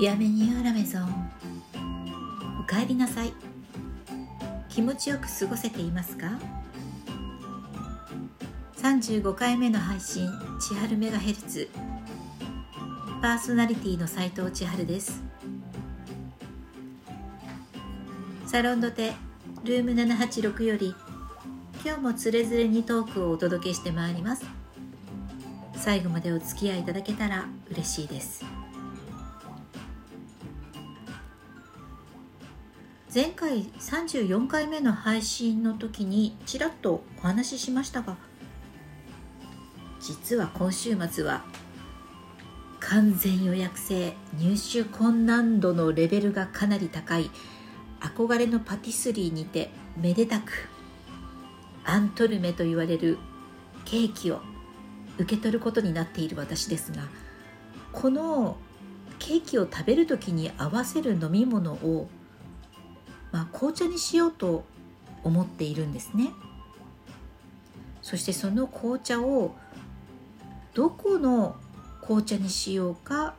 ビアメニューアラメゾンおかえりなさい。気持ちよく過ごせていますか？35回目の配信千春メガヘルツ。パーソナリティの斉藤千春です。サロンドテルーム786より今日もつれづれにトークをお届けしてまいります。最後までお付き合いいただけたら嬉しいです。前回34回目の配信の時にちらっとお話ししましたが実は今週末は完全予約制入手困難度のレベルがかなり高い憧れのパティスリーにてめでたくアントルメと言われるケーキを受け取ることになっている私ですがこのケーキを食べる時に合わせる飲み物をまあ、紅茶にしようと思っているんですね。そしてその紅茶をどこの紅茶にしようか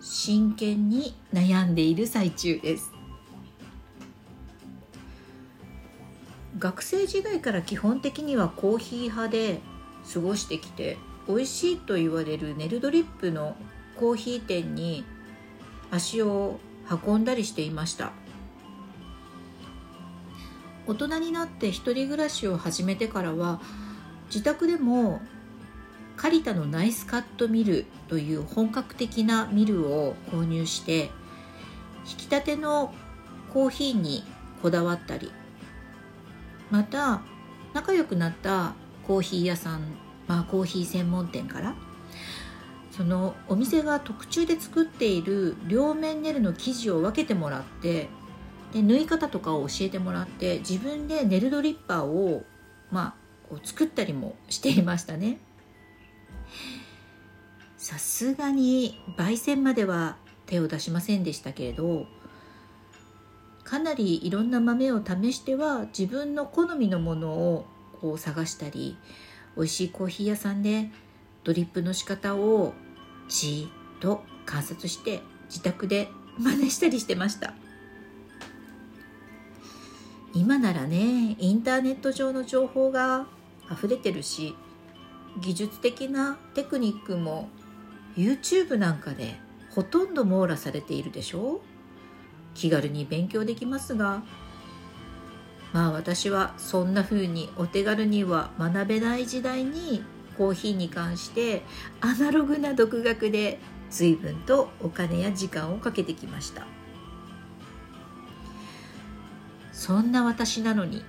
真剣に悩んでいる最中です。学生時代から基本的にはコーヒー派で過ごしてきて美味しいと言われるネルドリップのコーヒー店に足を運んだりしていました。大人になって一人暮らしを始めてからは自宅でもカリタのナイスカットミルという本格的なミルを購入して引き立てのコーヒーにこだわったりまた仲良くなったコーヒー屋さん、まあ、コーヒー専門店からそのお店が特注で作っている両面ネルの生地を分けてもらってで縫い方とかを教えてもらって自分でネルドリッパーをまあこう作ったりもしていましたね。さすがに焙煎までは手を出しませんでしたけれどかなりいろんな豆を試しては自分の好みのものをこう探したり美味しいコーヒー屋さんでドリップの仕方をじっと観察して自宅で真似したりしてました。今ならねインターネット上の情報が溢れてるし技術的なテクニックも YouTube なんかでほとんど網羅されているでしょ？気軽に勉強できますが。まあ私はそんな風にお手軽には学べない時代にコーヒーに関してアナログな独学で随分とお金や時間をかけてきました。そんな私なのに。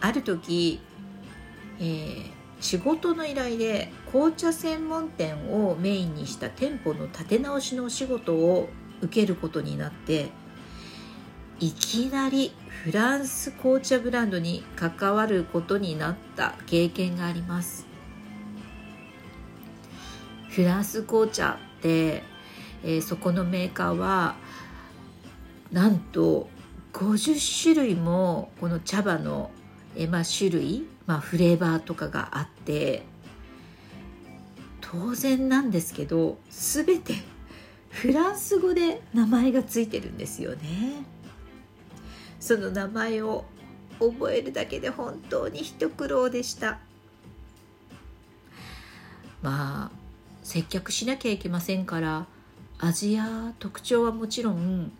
ある時、えー、仕事の依頼で紅茶専門店をメインにした店舗の立て直しのお仕事を受けることになっていきなりフランス紅茶ブランドに関わることになった経験があります。フランス紅茶って、えー、そこのメーカーはなんと50種類もこの茶葉の、えまあ、種類、まあ、フレーバーとかがあって当然なんですけど全てフランス語で名前がついてるんですよね。その名前を覚えるだけで本当に一苦労でしたまあ接客しなきゃいけませんから味や特徴はもちろん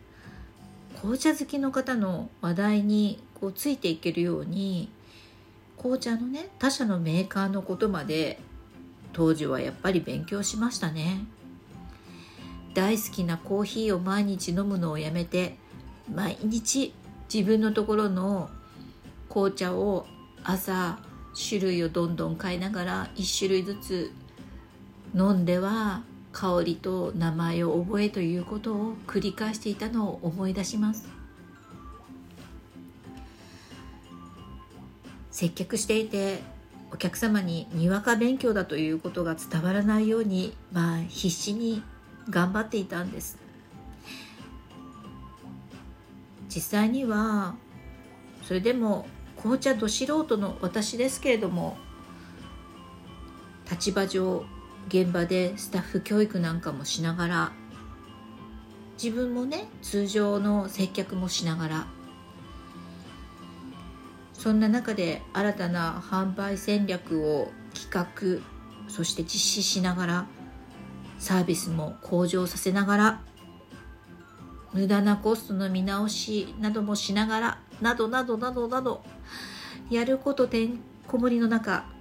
紅茶好きの方の話題にこうついていけるように紅茶のね他社のメーカーのことまで当時はやっぱり勉強しましたね。大好きなコーヒーを毎日飲むのをやめて毎日自分のところの紅茶を朝種類をどんどん変えながら1種類ずつ飲んでは香りと名前を覚えということを繰り返していたのを思い出します。接客していてお客様ににわか勉強だということが伝わらないようにまあ必死に頑張っていたんです。実際にはそれでも紅茶ど素人の私ですけれども立場上現場でスタッフ教育なんかもしながら自分もね通常の接客もしながらそんな中で新たな販売戦略を企画そして実施しながらサービスも向上させながら無駄なコストの見直しなどもしながらなどなどなどなどやることてんこ盛りの中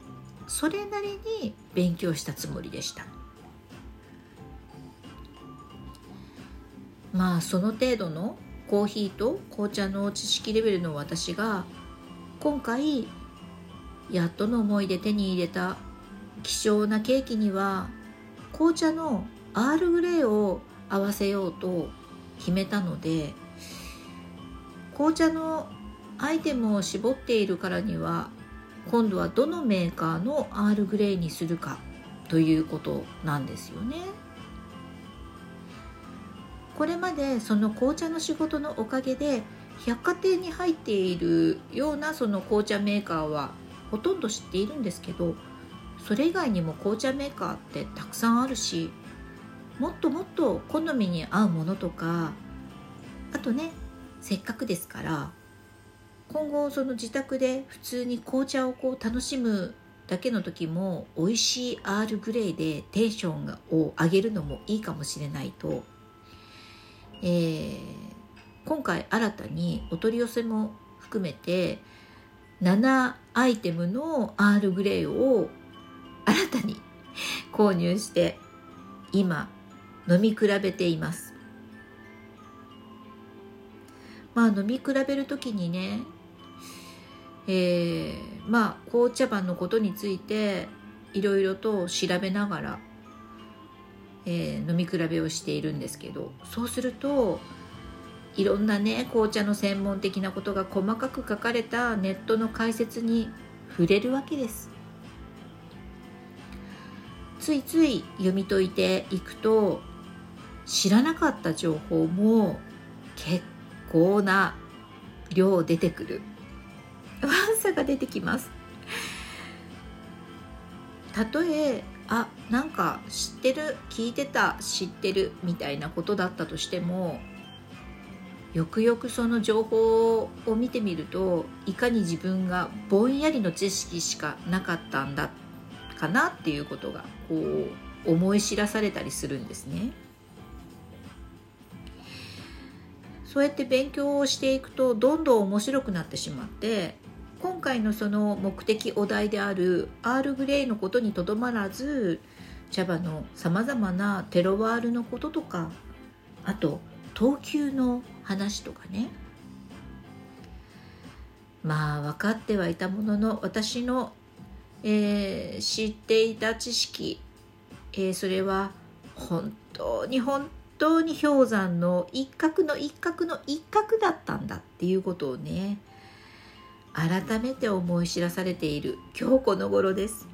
それなりに勉強したつもりでした。まあその程度のコーヒーと紅茶の知識レベルの私が今回やっとの思いで手に入れた希少なケーキには紅茶のアールグレイを合わせようと決めたので紅茶のアイテムを絞っているからには今度はどのメーカーのアールグレイにするかということなんですよね。これまでその紅茶の仕事のおかげで百貨店に入っているようなその紅茶メーカーはほとんど知っているんですけどそれ以外にも紅茶メーカーってたくさんあるしもっともっと好みに合うものとかあとねせっかくですから今後その自宅で普通に紅茶をこう楽しむだけの時も美味しいアールグレイでテンションを上げるのもいいかもしれないと、えー、今回新たにお取り寄せも含めて7アイテムのアールグレイを新たに購入して今飲み比べています。まあ飲み比べる時にねえー、まあ紅茶番のことについていろいろと調べながら、えー、飲み比べをしているんですけどそうするといろんなね紅茶の専門的なことが細かく書かれたネットの解説に触れるわけです。ついつい読み解いていくと知らなかった情報も結構な量出てくる。ワンサが出てきますたとえあなんか知ってる聞いてた知ってるみたいなことだったとしてもよくよくその情報を見てみるといかに自分がぼんやりの知識しかなかったんだかなっていうことがこう思い知らされたりするんですね。そうやって勉強をしていくとどんどん面白くなってしまって今回のその目的お題であるアールグレイのことにとどまらず茶葉のさまざまなテロワールのこととかあと等級の話とかね。まあ分かってはいたものの私の、えー、知っていた知識、えー、それは本当に本当に氷山の一角の一角の一角だったんだっていうことをね改めて思い知らされている今日この頃です。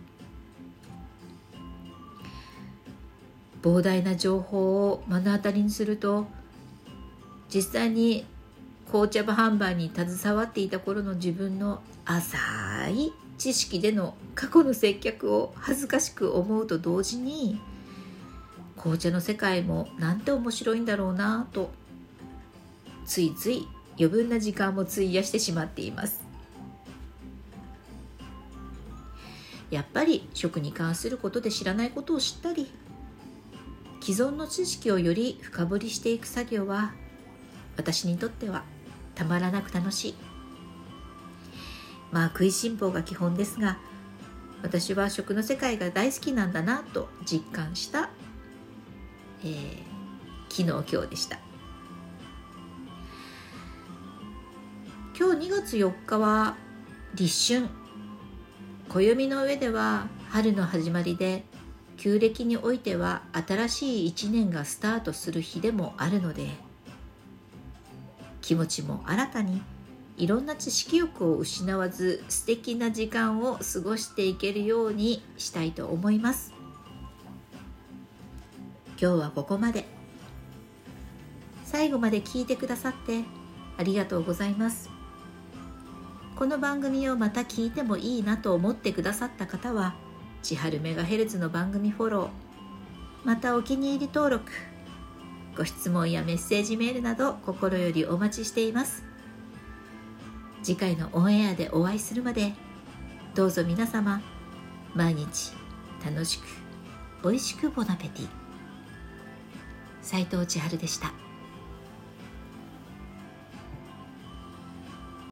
膨大な情報を目の当たりにすると実際に紅茶部販売に携わっていた頃の自分の浅い知識での過去の接客を恥ずかしく思うと同時に紅茶の世界もなんて面白いんだろうなとついつい余分な時間も費やしてしまっています。やっぱり食に関することで知らないことを知ったり既存の知識をより深掘りしていく作業は私にとってはたまらなく楽しい。まあ食いしん坊が基本ですが私は食の世界が大好きなんだなと実感したえー、昨日今日でした。今日2月4日は立春。暦の上では春の始まりで旧暦においては新しい一年がスタートする日でもあるので気持ちも新たにいろんな知識欲を失わず素敵な時間を過ごしていけるようにしたいと思います。今日はここまで。最後まで聞いてくださってありがとうございます。この番組をまた聞いてもいいなと思ってくださった方は千春メガヘルツの番組フォローまたお気に入り登録ご質問やメッセージメールなど心よりお待ちしています次回のオンエアでお会いするまでどうぞ皆様毎日楽しく美味しくボナペティ斉藤千春でした。